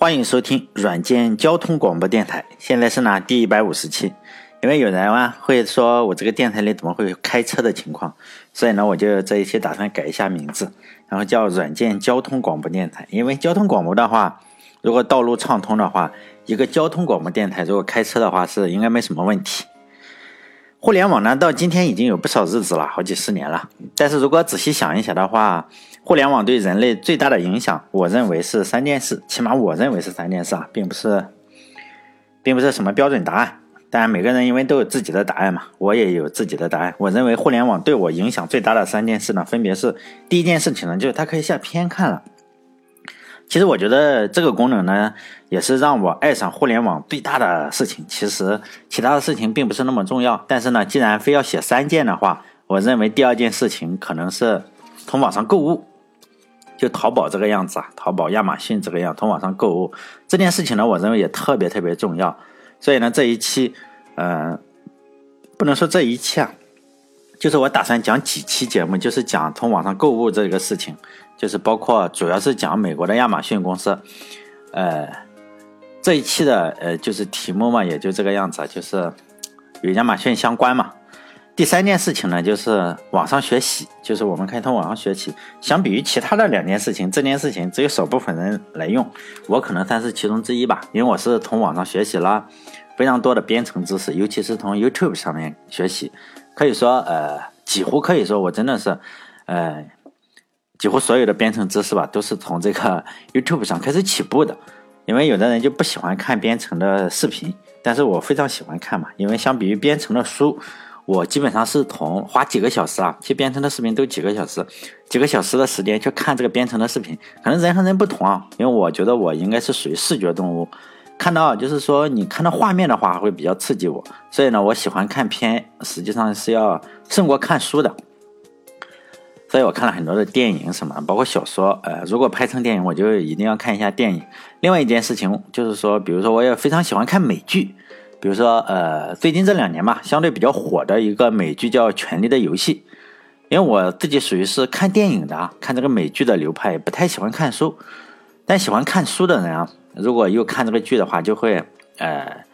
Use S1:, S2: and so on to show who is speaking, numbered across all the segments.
S1: 欢迎收听软件交通广播电台，现在是呢第一百五十期。因为有人啊会说我这个电台里怎么会有开车的情况，所以呢我就这一期打算改一下名字，然后叫软件交通广播电台。因为交通广播的话，如果道路畅通的话，一个交通广播电台如果开车的话是应该没什么问题。互联网呢到今天已经有不少日子了，好几十年了。但是如果仔细想一想的话，互联网对人类最大的影响，我认为是三件事，起码我认为是三件事啊，并不是，并不是什么标准答案。当然，每个人因为都有自己的答案嘛，我也有自己的答案。我认为互联网对我影响最大的三件事呢，分别是：第一件事情呢，就是它可以下片看了。其实我觉得这个功能呢，也是让我爱上互联网最大的事情。其实其他的事情并不是那么重要，但是呢，既然非要写三件的话，我认为第二件事情可能是从网上购物。就淘宝这个样子啊，淘宝、亚马逊这个样，从网上购物这件事情呢，我认为也特别特别重要。所以呢，这一期，呃，不能说这一期啊，就是我打算讲几期节目，就是讲从网上购物这个事情，就是包括主要是讲美国的亚马逊公司。呃，这一期的呃就是题目嘛，也就这个样子，就是与亚马逊相关嘛。第三件事情呢，就是网上学习，就是我们可以从网上学习。相比于其他的两件事情，这件事情只有少部分人来用，我可能算是其中之一吧。因为我是从网上学习了非常多的编程知识，尤其是从 YouTube 上面学习，可以说，呃，几乎可以说我真的是，呃，几乎所有的编程知识吧，都是从这个 YouTube 上开始起步的。因为有的人就不喜欢看编程的视频，但是我非常喜欢看嘛，因为相比于编程的书。我基本上是从花几个小时啊，去编程的视频都几个小时，几个小时的时间去看这个编程的视频，可能人和人不同啊，因为我觉得我应该是属于视觉动物，看到就是说你看到画面的话会比较刺激我，所以呢，我喜欢看片，实际上是要胜过看书的，所以我看了很多的电影什么，包括小说，呃，如果拍成电影，我就一定要看一下电影。另外一件事情就是说，比如说我也非常喜欢看美剧。比如说，呃，最近这两年吧，相对比较火的一个美剧叫《权力的游戏》，因为我自己属于是看电影的啊，看这个美剧的流派，不太喜欢看书。但喜欢看书的人啊，如果又看这个剧的话，就会呃，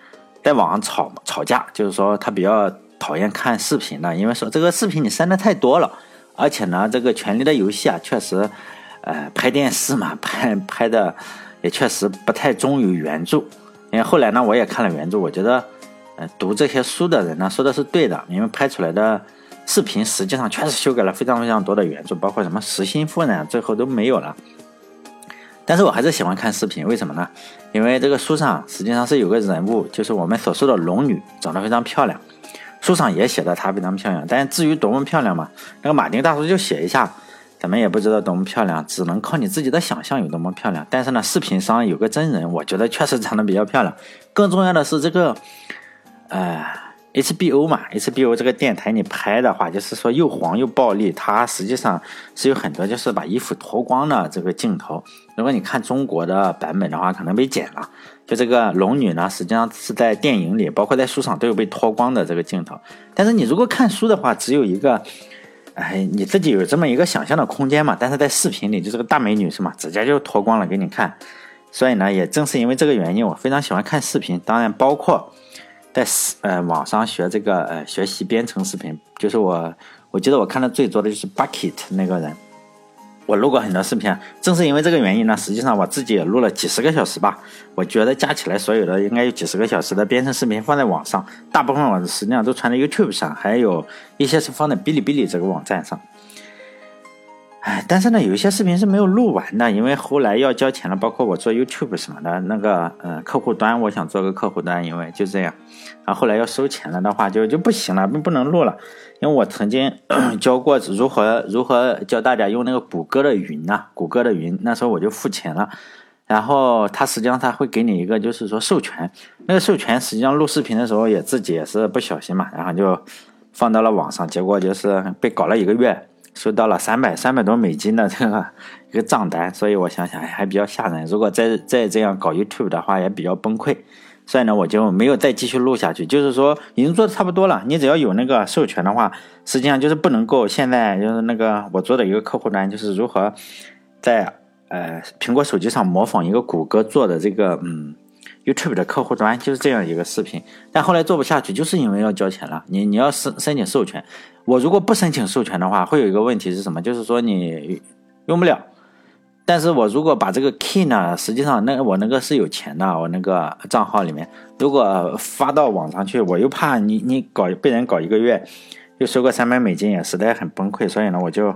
S1: 在网上吵吵架，就是说他比较讨厌看视频的，因为说这个视频你删的太多了，而且呢，这个《权力的游戏》啊，确实，呃，拍电视嘛，拍拍的也确实不太忠于原著。因为后来呢，我也看了原著，我觉得，呃，读这些书的人呢说的是对的，因为拍出来的视频实际上确实修改了非常非常多的原著，包括什么实心夫人最后都没有了。但是我还是喜欢看视频，为什么呢？因为这个书上实际上是有个人物，就是我们所说的龙女，长得非常漂亮，书上也写的她非常漂亮。但至于多么漂亮嘛，那个马丁大叔就写一下。咱们也不知道多么漂亮，只能靠你自己的想象有多么漂亮。但是呢，视频上有个真人，我觉得确实长得比较漂亮。更重要的是这个，呃，HBO 嘛，HBO 这个电台你拍的话，就是说又黄又暴力，它实际上是有很多就是把衣服脱光的这个镜头。如果你看中国的版本的话，可能被剪了。就这个龙女呢，实际上是在电影里，包括在书上都有被脱光的这个镜头。但是你如果看书的话，只有一个。哎，你自己有这么一个想象的空间嘛？但是在视频里，就这个大美女是吗？直接就脱光了给你看。所以呢，也正是因为这个原因，我非常喜欢看视频。当然，包括在呃网上学这个呃学习编程视频，就是我我记得我看的最多的就是 Bucket 那个人。我录过很多视频，正是因为这个原因呢，实际上我自己也录了几十个小时吧。我觉得加起来所有的应该有几十个小时的编程视频放在网上，大部分我实际上都传在 YouTube 上，还有一些是放在哔哩哔哩这个网站上。哎，但是呢，有一些视频是没有录完的，因为后来要交钱了，包括我做 YouTube 什么的，那个呃客户端，我想做个客户端，因为就这样，然后后来要收钱了的话，就就不行了，不不能录了，因为我曾经 教过如何如何教大家用那个谷歌的云啊，谷歌的云，那时候我就付钱了，然后他实际上他会给你一个就是说授权，那个授权实际上录视频的时候也自己也是不小心嘛，然后就放到了网上，结果就是被搞了一个月。收到了三百三百多美金的这个一个账单，所以我想想还比较吓人。如果再再这样搞 YouTube 的话，也比较崩溃。所以呢，我就没有再继续录下去。就是说，已经做的差不多了。你只要有那个授权的话，实际上就是不能够。现在就是那个我做的一个客户端，就是如何在呃苹果手机上模仿一个谷歌做的这个嗯 YouTube 的客户端，就是这样一个视频。但后来做不下去，就是因为要交钱了。你你要申申请授权，我如果不申请授权的话，会有一个问题是什么？就是说你用不了。但是我如果把这个 key 呢，实际上那我那个是有钱的，我那个账号里面，如果发到网上去，我又怕你你搞被人搞一个月，又收个三百美金，也实在很崩溃，所以呢，我就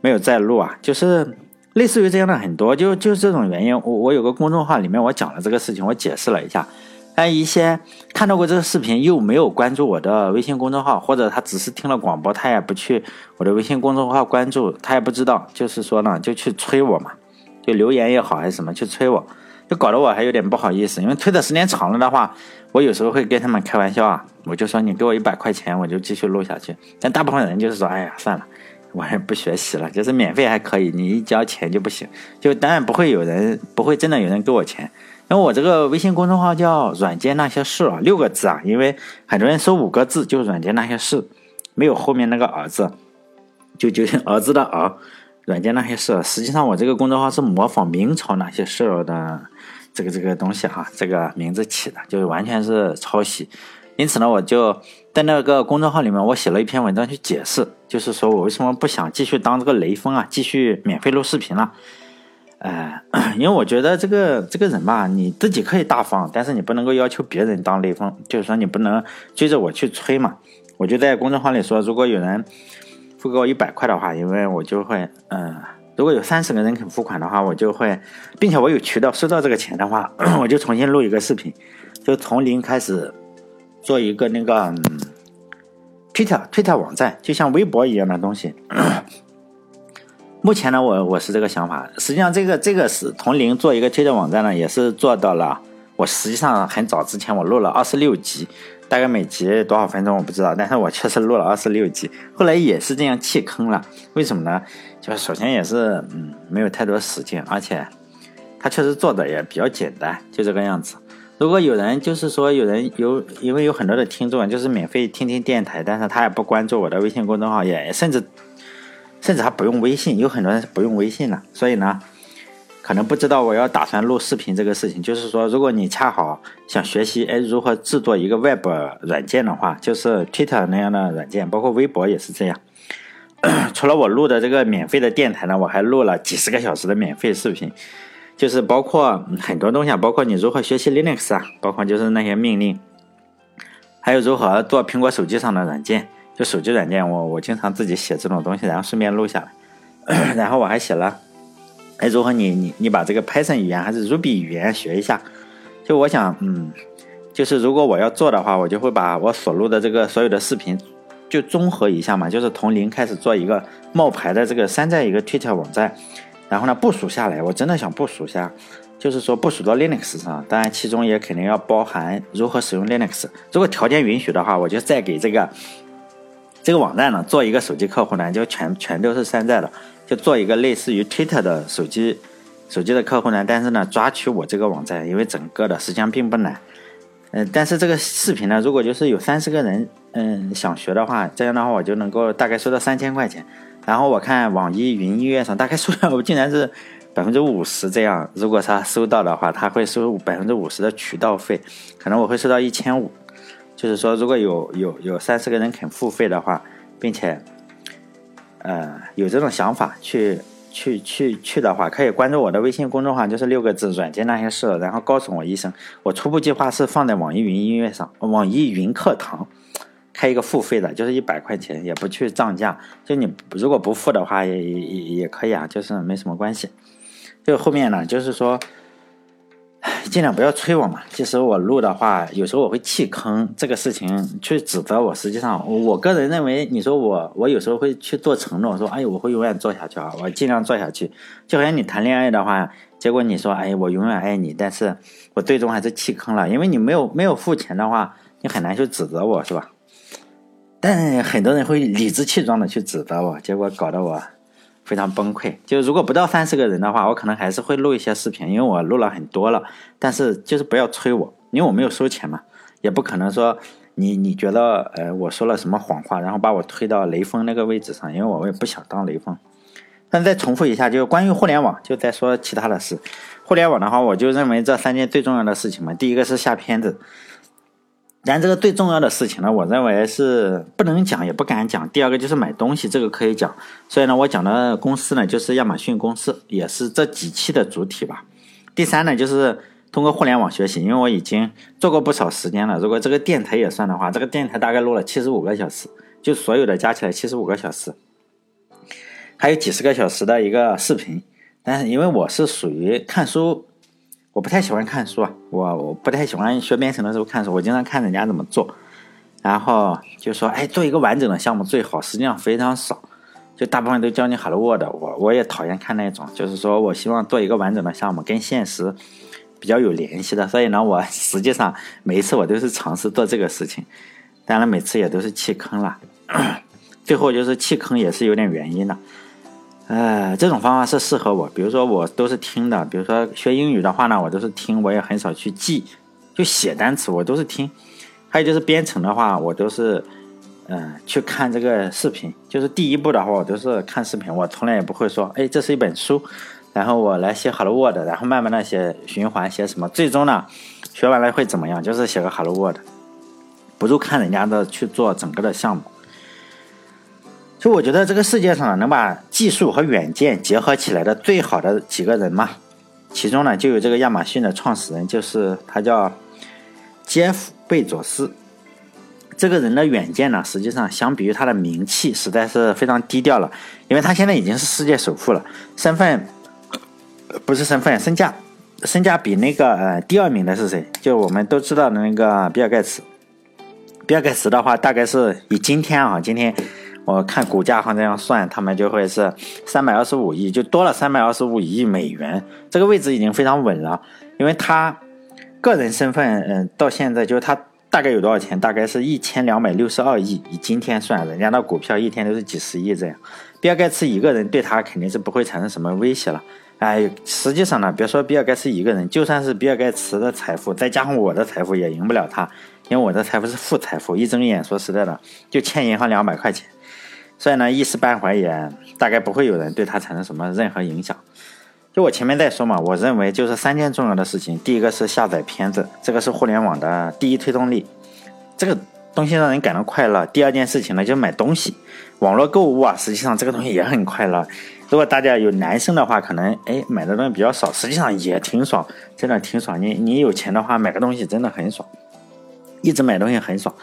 S1: 没有再录啊。就是类似于这样的很多，就就这种原因，我我有个公众号里面我讲了这个事情，我解释了一下，但一些看到过这个视频又没有关注我的微信公众号，或者他只是听了广播，他也不去我的微信公众号关注，他也不知道，就是说呢，就去催我嘛。就留言也好还是什么去催我，就搞得我还有点不好意思，因为推的时间长了的话，我有时候会跟他们开玩笑啊，我就说你给我一百块钱，我就继续录下去。但大部分人就是说，哎呀，算了，我也不学习了，就是免费还可以，你一交钱就不行。就当然不会有人，不会真的有人给我钱，因为我这个微信公众号叫“软件那些事”啊，六个字啊，因为很多人搜五个字就“软件那些事”，没有后面那个儿子，就就儿子的儿。软件那些事，实际上我这个公众号是模仿明朝那些事的这个这个东西哈，这个名字起的，就是完全是抄袭。因此呢，我就在那个公众号里面，我写了一篇文章去解释，就是说我为什么不想继续当这个雷锋啊，继续免费录视频了。呃，因为我觉得这个这个人吧，你自己可以大方，但是你不能够要求别人当雷锋，就是说你不能追着我去吹嘛。我就在公众号里说，如果有人。付给我一百块的话，因为我就会，嗯，如果有三十个人肯付款的话，我就会，并且我有渠道收到这个钱的话，我就重新录一个视频，就从零开始做一个那个推特推特网站，就像微博一样的东西。目前呢，我我是这个想法。实际上，这个这个是从零做一个推特网站呢，也是做到了。我实际上很早之前我录了二十六集。大概每集多少分钟我不知道，但是我确实录了二十六集，后来也是这样弃坑了。为什么呢？就是首先也是嗯没有太多时间，而且他确实做的也比较简单，就这个样子。如果有人就是说有人有，因为有很多的听众就是免费听听电台，但是他也不关注我的微信公众号，也甚至甚至还不用微信，有很多人是不用微信了，所以呢。可能不知道我要打算录视频这个事情，就是说，如果你恰好想学习哎如何制作一个 Web 软件的话，就是 Twitter 那样的软件，包括微博也是这样。除了我录的这个免费的电台呢，我还录了几十个小时的免费视频，就是包括很多东西啊，包括你如何学习 Linux 啊，包括就是那些命令，还有如何做苹果手机上的软件，就手机软件，我我经常自己写这种东西，然后顺便录下来，然后我还写了。哎，如何你你你把这个 Python 语言还是 Ruby 语言学一下？就我想，嗯，就是如果我要做的话，我就会把我所录的这个所有的视频就综合一下嘛，就是从零开始做一个冒牌的这个山寨一个 Twitter 网站，然后呢部署下来，我真的想部署下，就是说部署到 Linux 上，当然其中也肯定要包含如何使用 Linux。如果条件允许的话，我就再给这个这个网站呢做一个手机客户呢，就全全都是山寨的。就做一个类似于 Twitter 的手机手机的客户呢，但是呢，抓取我这个网站，因为整个的实际上并不难。嗯，但是这个视频呢，如果就是有三十个人，嗯，想学的话，这样的话我就能够大概收到三千块钱。然后我看网易云音乐上大概收到竟然是百分之五十这样，如果他收到的话，他会收百分之五十的渠道费，可能我会收到一千五。就是说，如果有有有三十个人肯付费的话，并且。呃，有这种想法去去去去的话，可以关注我的微信公众号，就是六个字“软件那些事”，然后告诉我一声。我初步计划是放在网易云音乐上，网易云课堂开一个付费的，就是一百块钱，也不去涨价。就你如果不付的话，也也也可以啊，就是没什么关系。就后面呢，就是说。尽量不要催我嘛。其实我录的话，有时候我会弃坑这个事情去指责我。实际上，我个人认为，你说我，我有时候会去做承诺，说，哎，我会永远做下去啊，我尽量做下去。就好像你谈恋爱的话，结果你说，哎，我永远爱你，但是我最终还是弃坑了，因为你没有没有付钱的话，你很难去指责我，是吧？但很多人会理直气壮的去指责我，结果搞得我。非常崩溃，就如果不到三十个人的话，我可能还是会录一些视频，因为我录了很多了。但是就是不要催我，因为我没有收钱嘛，也不可能说你你觉得呃我说了什么谎话，然后把我推到雷锋那个位置上，因为我也不想当雷锋。但再重复一下，就是关于互联网，就再说其他的事。互联网的话，我就认为这三件最重要的事情嘛。第一个是下片子，但这个最重要的事情呢，我认为是不能讲也不敢讲。第二个就是买东西，这个可以讲。所以呢，我讲的公司呢，就是亚马逊公司，也是这几期的主体吧。第三呢，就是通过互联网学习，因为我已经做过不少时间了。如果这个电台也算的话，这个电台大概录了七十五个小时，就所有的加起来七十五个小时。还有几十个小时的一个视频，但是因为我是属于看书，我不太喜欢看书啊，我我不太喜欢学编程的时候看书，我经常看人家怎么做，然后就说，哎，做一个完整的项目最好，实际上非常少，就大部分都教你 Hello World，我我也讨厌看那种，就是说我希望做一个完整的项目，跟现实比较有联系的，所以呢，我 实际上每一次我都是尝试做这个事情，当然每次也都是弃坑了，最后就是弃坑也是有点原因的。呃，这种方法是适合我。比如说，我都是听的。比如说学英语的话呢，我都是听，我也很少去记，就写单词，我都是听。还有就是编程的话，我都是，嗯，去看这个视频。就是第一步的话，我都是看视频，我从来也不会说，哎，这是一本书，然后我来写 Hello World，然后慢慢的写循环，写什么，最终呢，学完了会怎么样？就是写个 Hello World，不如看人家的去做整个的项目。就我觉得这个世界上能把技术和远见结合起来的最好的几个人嘛，其中呢就有这个亚马逊的创始人，就是他叫杰夫·贝佐斯。这个人的远见呢，实际上相比于他的名气，实在是非常低调了，因为他现在已经是世界首富了，身份不是身份，身价身价比那个呃第二名的是谁？就我们都知道的那个比尔盖茨。比尔盖茨的话，大概是以今天啊，今天。我看股价好像这样算，他们就会是三百二十五亿，就多了三百二十五亿美元。这个位置已经非常稳了，因为他个人身份，嗯，到现在就是他大概有多少钱？大概是一千两百六十二亿，以今天算，人家的股票一天都是几十亿这样。比尔盖茨一个人对他肯定是不会产生什么威胁了。哎，实际上呢，别说比尔盖茨一个人，就算是比尔盖茨的财富，再加上我的财富，也赢不了他，因为我的财富是负财富，一睁眼说实在的，就欠银行两百块钱。所以呢，一时半会儿也大概不会有人对他产生什么任何影响。就我前面在说嘛，我认为就是三件重要的事情。第一个是下载片子，这个是互联网的第一推动力，这个东西让人感到快乐。第二件事情呢，就是买东西，网络购物啊，实际上这个东西也很快乐。如果大家有男生的话，可能哎买的东西比较少，实际上也挺爽，真的挺爽。你你有钱的话，买个东西真的很爽，一直买东西很爽。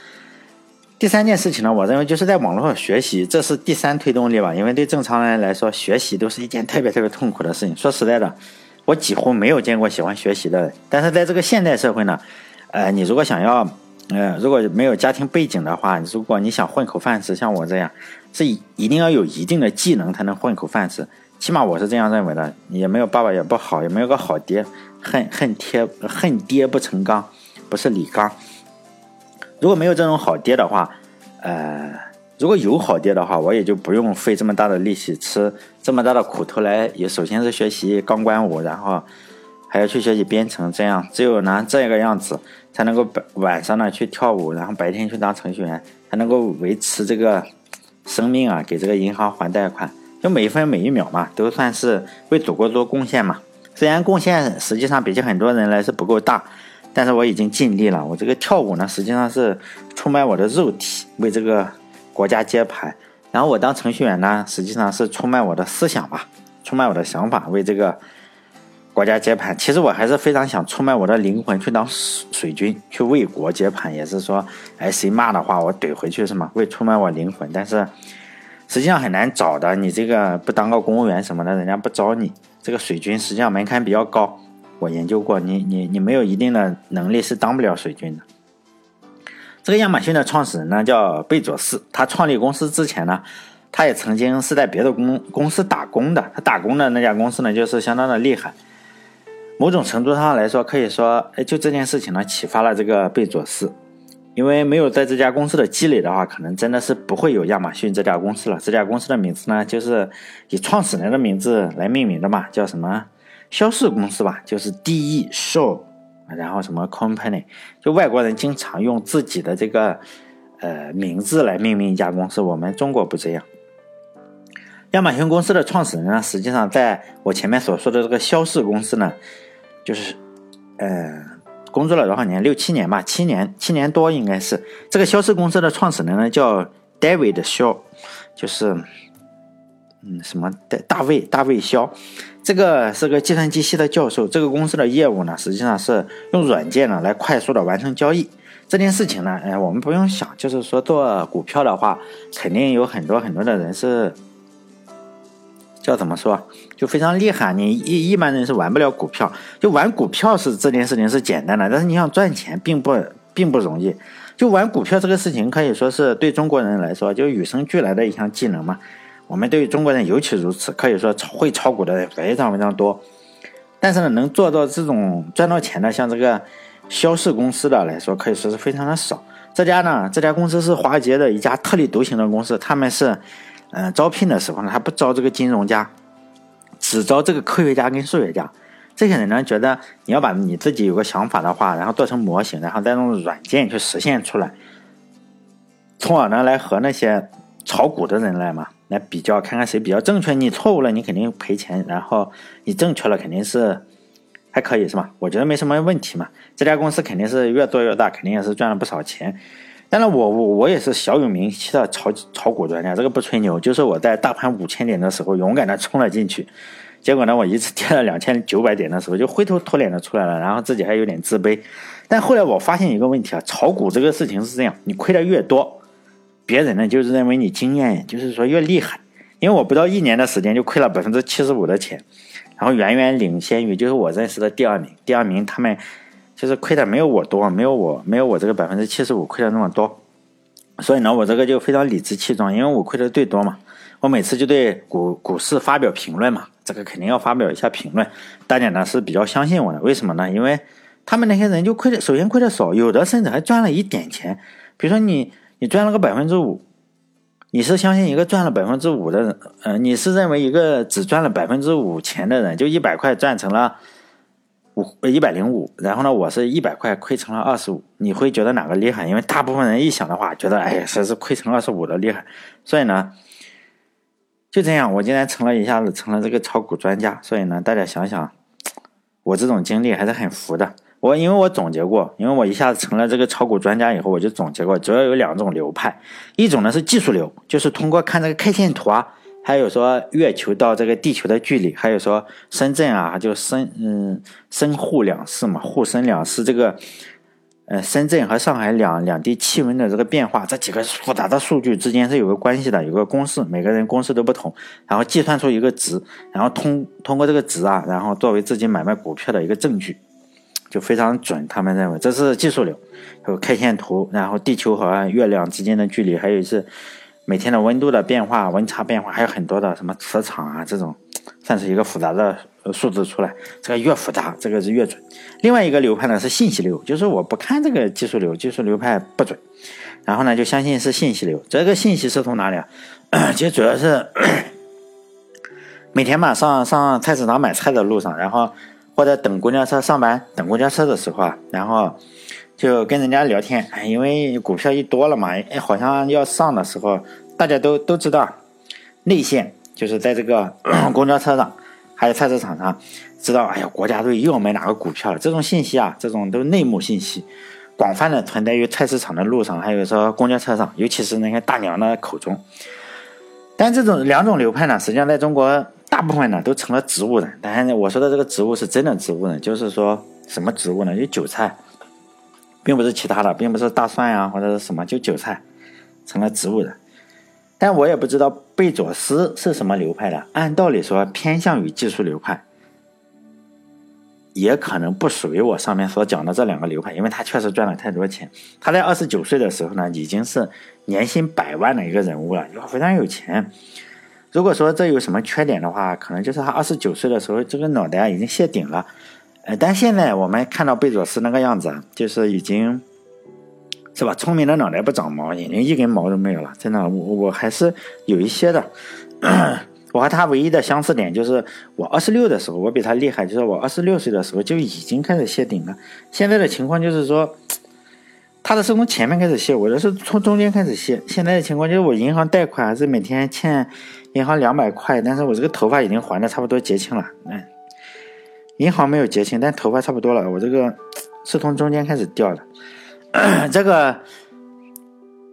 S1: 第三件事情呢，我认为就是在网络上学习，这是第三推动力吧。因为对正常人来说，学习都是一件特别特别痛苦的事情。说实在的，我几乎没有见过喜欢学习的人。但是在这个现代社会呢，呃，你如果想要，呃，如果没有家庭背景的话，如果你想混口饭吃，像我这样，是一定要有一定的技能才能混口饭吃。起码我是这样认为的。也没有爸爸也不好，也没有个好爹，恨恨爹恨爹不成钢，不是李刚。如果没有这种好爹的话，呃，如果有好爹的话，我也就不用费这么大的力气，吃这么大的苦头来。也首先是学习钢管舞，然后还要去学习编程，这样只有拿这个样子，才能够白晚上呢去跳舞，然后白天去当程序员，才能够维持这个生命啊，给这个银行还贷款。就每一分每一秒嘛，都算是为祖国做贡献嘛。虽然贡献实际上比起很多人来是不够大。但是我已经尽力了。我这个跳舞呢，实际上是出卖我的肉体，为这个国家接盘。然后我当程序员呢，实际上是出卖我的思想吧，出卖我的想法，为这个国家接盘。其实我还是非常想出卖我的灵魂，去当水军，去为国接盘。也是说，哎，谁骂的话，我怼回去是吗？为出卖我灵魂。但是实际上很难找的。你这个不当个公务员什么的，人家不招你。这个水军实际上门槛比较高。我研究过，你你你没有一定的能力是当不了水军的。这个亚马逊的创始人呢叫贝佐斯，他创立公司之前呢，他也曾经是在别的公公司打工的。他打工的那家公司呢，就是相当的厉害。某种程度上来说，可以说，哎，就这件事情呢，启发了这个贝佐斯。因为没有在这家公司的积累的话，可能真的是不会有亚马逊这家公司了。这家公司的名字呢，就是以创始人的名字来命名的嘛，叫什么？销售公司吧，就是 D E Show，然后什么 Company，就外国人经常用自己的这个呃名字来命名一家公司，我们中国不这样。亚马逊公司的创始人呢，实际上在我前面所说的这个肖氏公司呢，就是，呃，工作了多少年？六七年吧，七年，七年多应该是。这个肖氏公司的创始人呢，叫 David Shaw，就是，嗯，什么大大卫大卫肖。这个是个计算机系的教授。这个公司的业务呢，实际上是用软件呢来快速的完成交易。这件事情呢，哎，我们不用想，就是说做股票的话，肯定有很多很多的人是叫怎么说，就非常厉害。你一一般人是玩不了股票，就玩股票是这件事情是简单的，但是你想赚钱并不并不容易。就玩股票这个事情，可以说是对中国人来说就与生俱来的一项技能嘛。我们对于中国人尤其如此，可以说炒会炒股的人非常非常多。但是呢，能做到这种赚到钱的，像这个。肖氏公司的来说，可以说是非常的少。这家呢，这家公司是华尔街的一家特立独行的公司。他们是，嗯，招聘的时候呢，他不招这个金融家，只招这个科学家跟数学家。这些人呢，觉得你要把你自己有个想法的话，然后做成模型，然后再用软件去实现出来，从而呢来和那些炒股的人来嘛，来比较，看看谁比较正确。你错误了，你肯定赔钱；然后你正确了，肯定是。还可以是吧？我觉得没什么问题嘛。这家公司肯定是越做越大，肯定也是赚了不少钱。当然，我我我也是小有名气的炒炒股专家，这个不吹牛，就是我在大盘五千点的时候勇敢的冲了进去，结果呢，我一次跌了两千九百点的时候就灰头土脸的出来了，然后自己还有点自卑。但后来我发现一个问题啊，炒股这个事情是这样，你亏的越多，别人呢就是认为你经验就是说越厉害，因为我不到一年的时间就亏了百分之七十五的钱。然后远远领先于就是我认识的第二名，第二名他们就是亏的没有我多，没有我没有我这个百分之七十五亏的那么多，所以呢，我这个就非常理直气壮，因为我亏的最多嘛，我每次就对股股市发表评论嘛，这个肯定要发表一下评论，大家呢是比较相信我的，为什么呢？因为他们那些人就亏的，首先亏的少，有的甚至还赚了一点钱，比如说你你赚了个百分之五。你是相信一个赚了百分之五的人，呃，你是认为一个只赚了百分之五钱的人，就一百块赚成了五一百零五，然后呢，我是一百块亏成了二十五，你会觉得哪个厉害？因为大部分人一想的话，觉得哎呀，谁是亏成二十五的厉害？所以呢，就这样，我竟然成了一下子成了这个炒股专家。所以呢，大家想想，我这种经历还是很服的。我因为我总结过，因为我一下子成了这个炒股专家以后，我就总结过，主要有两种流派，一种呢是技术流，就是通过看这个 K 线图啊，还有说月球到这个地球的距离，还有说深圳啊，就深嗯深沪两市嘛，沪深两市这个，呃深圳和上海两两地气温的这个变化，这几个复杂的数据之间是有个关系的，有个公式，每个人公式都不同，然后计算出一个值，然后通通过这个值啊，然后作为自己买卖股票的一个证据。就非常准，他们认为这是技术流，有 K 线图，然后地球和月亮之间的距离，还有是每天的温度的变化、温差变化，还有很多的什么磁场啊这种，算是一个复杂的数字出来。这个越复杂，这个是越准。另外一个流派呢是信息流，就是我不看这个技术流，技术流派不准，然后呢就相信是信息流。这个信息是从哪里啊？其实主要是每天嘛上上菜市场买菜的路上，然后。或者等公交车上班，等公交车的时候啊，然后就跟人家聊天，哎，因为股票一多了嘛，哎，好像要上的时候，大家都都知道，内线就是在这个 公交车上，还有菜市场上，知道，哎呀，国家队又要买哪个股票了，这种信息啊，这种都内幕信息，广泛的存在于菜市场的路上，还有说公交车上，尤其是那些大娘的口中。但这种两种流派呢，实际上在中国。大部分呢都成了植物人，但是我说的这个植物是真的植物人，就是说什么植物呢？就韭菜，并不是其他的，并不是大蒜呀或者是什么，就韭菜成了植物人。但我也不知道贝佐斯是什么流派的，按道理说偏向于技术流派，也可能不属于我上面所讲的这两个流派，因为他确实赚了太多钱。他在二十九岁的时候呢，已经是年薪百万的一个人物了，非常有钱。如果说这有什么缺点的话，可能就是他二十九岁的时候，这个脑袋已经谢顶了。呃，但现在我们看到贝佐斯那个样子，就是已经，是吧？聪明的脑袋不长毛，眼睛一根毛都没有了。真的，我我还是有一些的。我和他唯一的相似点就是，我二十六的时候，我比他厉害，就是我二十六岁的时候就已经开始谢顶了。现在的情况就是说。他的是从前面开始卸，我的是从中间开始卸。现在的情况就是我银行贷款还是每天欠银行两百块，但是我这个头发已经还的差不多结清了。嗯，银行没有结清，但头发差不多了。我这个是从中间开始掉的。这个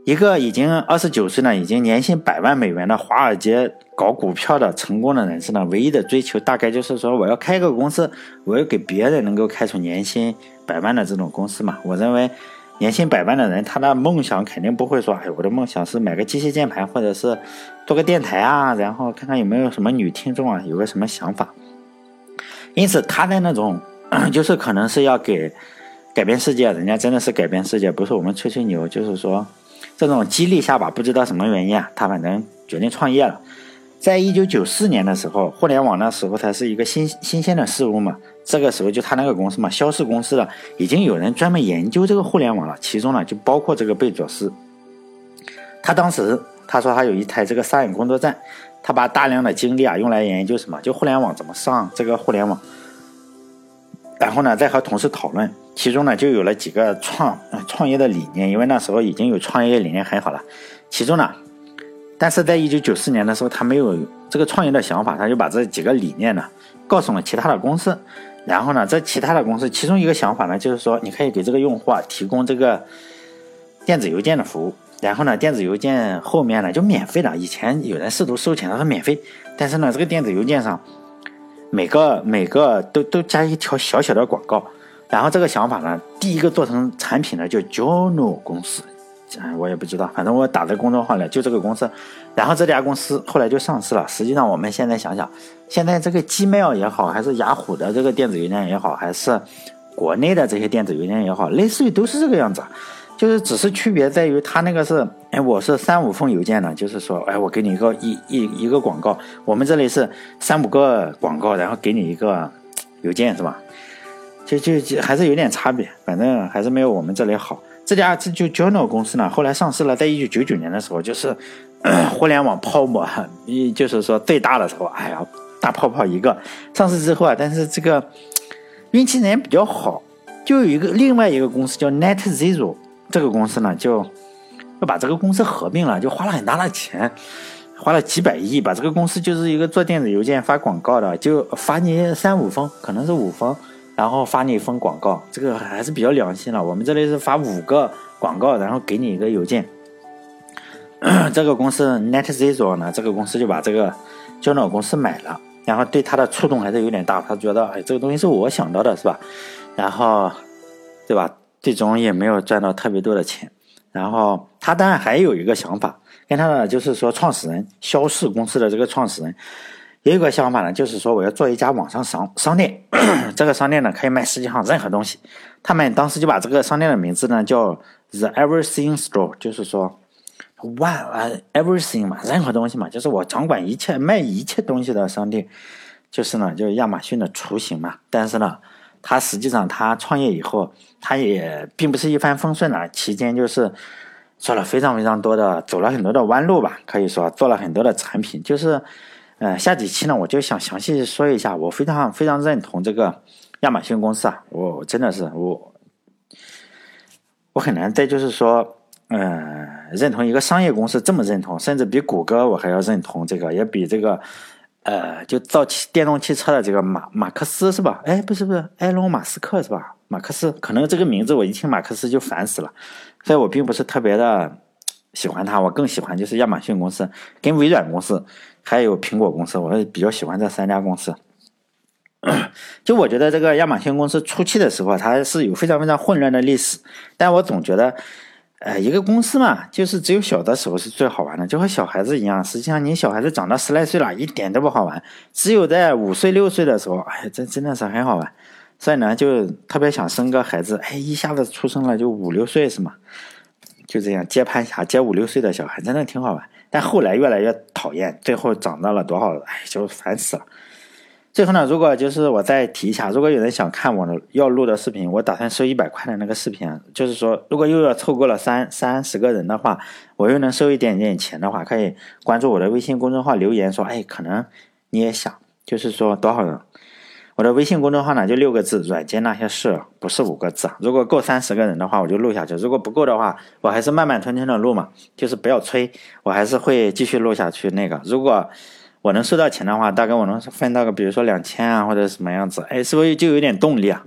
S1: 一个已经二十九岁了，已经年薪百万美元的华尔街搞股票的成功的人士呢，唯一的追求大概就是说，我要开个公司，我要给别人能够开出年薪百万的这种公司嘛。我认为。年薪百万的人，他的梦想肯定不会说：“哎，我的梦想是买个机械键盘，或者是做个电台啊，然后看看有没有什么女听众啊，有个什么想法。”因此，他的那种 就是可能是要给改变世界，人家真的是改变世界，不是我们吹吹牛。就是说，这种激励下吧，不知道什么原因啊，他反正决定创业了。在一九九四年的时候，互联网那时候才是一个新新鲜的事物嘛。这个时候就他那个公司嘛，肖氏公司的已经有人专门研究这个互联网了，其中呢就包括这个贝佐斯。他当时他说他有一台这个沙眼工作站，他把大量的精力啊用来研究什么，就互联网怎么上这个互联网。然后呢再和同事讨论，其中呢就有了几个创创业的理念，因为那时候已经有创业理念很好了。其中呢。但是在一九九四年的时候，他没有这个创业的想法，他就把这几个理念呢告诉了其他的公司。然后呢，这其他的公司其中一个想法呢，就是说你可以给这个用户啊提供这个电子邮件的服务。然后呢，电子邮件后面呢就免费的。以前有人试图收钱，他说免费，但是呢，这个电子邮件上每个每个都都加一条小小的广告。然后这个想法呢，第一个做成产品的就 Jono 公司。哎，我也不知道，反正我打在公众号了，就这个公司，然后这家公司后来就上市了。实际上，我们现在想想，现在这个 Gmail 也好，还是雅虎的这个电子邮件也好，还是国内的这些电子邮件也好，类似于都是这个样子，就是只是区别在于它那个是，哎，我是三五封邮件呢，就是说，哎，我给你一个一一一个广告，我们这里是三五个广告，然后给你一个邮件，是吧？就就就还是有点差别，反正还是没有我们这里好。这家这就 Journal 公司呢，后来上市了，在一九九九年的时候，就是 互联网泡沫，一就是说最大的时候，哎呀，大泡泡一个。上市之后啊，但是这个运气也比较好，就有一个另外一个公司叫 Net Zero，这个公司呢，就要把这个公司合并了，就花了很大的钱，花了几百亿，把这个公司就是一个做电子邮件发广告的，就发你三五封，可能是五封。然后发你一封广告，这个还是比较良心了。我们这里是发五个广告，然后给你一个邮件。这个公司 NetZero 呢，这个公司就把这个胶囊公司买了，然后对他的触动还是有点大。他觉得，哎，这个东西是我想到的，是吧？然后，对吧？最终也没有赚到特别多的钱。然后他当然还有一个想法，跟他的就是说，创始人肖氏公司的这个创始人。也有个想法呢，就是说我要做一家网上商商店，这个商店呢可以卖世界上任何东西。他们当时就把这个商店的名字呢叫 The Everything Store，就是说万啊 Everything 嘛，任何东西嘛，就是我掌管一切卖一切东西的商店，就是呢就是亚马逊的雏形嘛。但是呢，他实际上他创业以后，他也并不是一帆风顺的，期间就是做了非常非常多的，走了很多的弯路吧，可以说做了很多的产品，就是。呃，下几期呢，我就想详细说一下，我非常非常认同这个亚马逊公司啊，我真的是我，我很难再就是说，嗯，认同一个商业公司这么认同，甚至比谷歌我还要认同这个，也比这个，呃，就造汽电动汽车的这个马马克思是吧？哎，不是不是，埃隆马斯克是吧？马克思，可能这个名字我一听马克思就烦死了，所以我并不是特别的喜欢它，我更喜欢就是亚马逊公司跟微软公司。还有苹果公司，我比较喜欢这三家公司。就我觉得这个亚马逊公司初期的时候，它是有非常非常混乱的历史。但我总觉得，呃，一个公司嘛，就是只有小的时候是最好玩的，就和小孩子一样。实际上，你小孩子长到十来岁了，一点都不好玩。只有在五岁六岁的时候，哎，这真的是很好玩。所以呢，就特别想生个孩子，哎，一下子出生了就五六岁是吗？就这样接盘侠，接五六岁的小孩，真的挺好玩。但后来越来越讨厌，最后涨到了多少？哎，就烦死了。最后呢，如果就是我再提一下，如果有人想看我的要录的视频，我打算收一百块的那个视频，就是说，如果又要凑够了三三十个人的话，我又能收一点点钱的话，可以关注我的微信公众号留言说，哎，可能你也想，就是说多少人？我的微信公众号呢就六个字，软件那些事，不是五个字。如果够三十个人的话，我就录下去；如果不够的话，我还是慢慢吞吞的录嘛，就是不要催，我还是会继续录下去。那个，如果我能收到钱的话，大概我能分到个，比如说两千啊，或者什么样子，哎，是不是就有点动力啊？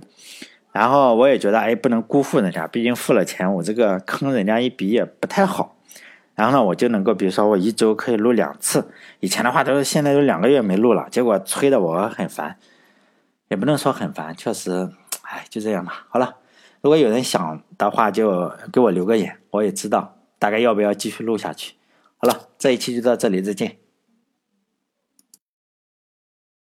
S1: 然后我也觉得，哎，不能辜负人家，毕竟付了钱，我这个坑人家一笔也不太好。然后呢，我就能够，比如说我一周可以录两次，以前的话都是现在都两个月没录了，结果催的我很烦。也不能说很烦，确实，哎，就这样吧。好了，如果有人想的话，就给我留个言，我也知道大概要不要继续录下去。好了，这一期就到这里，再见。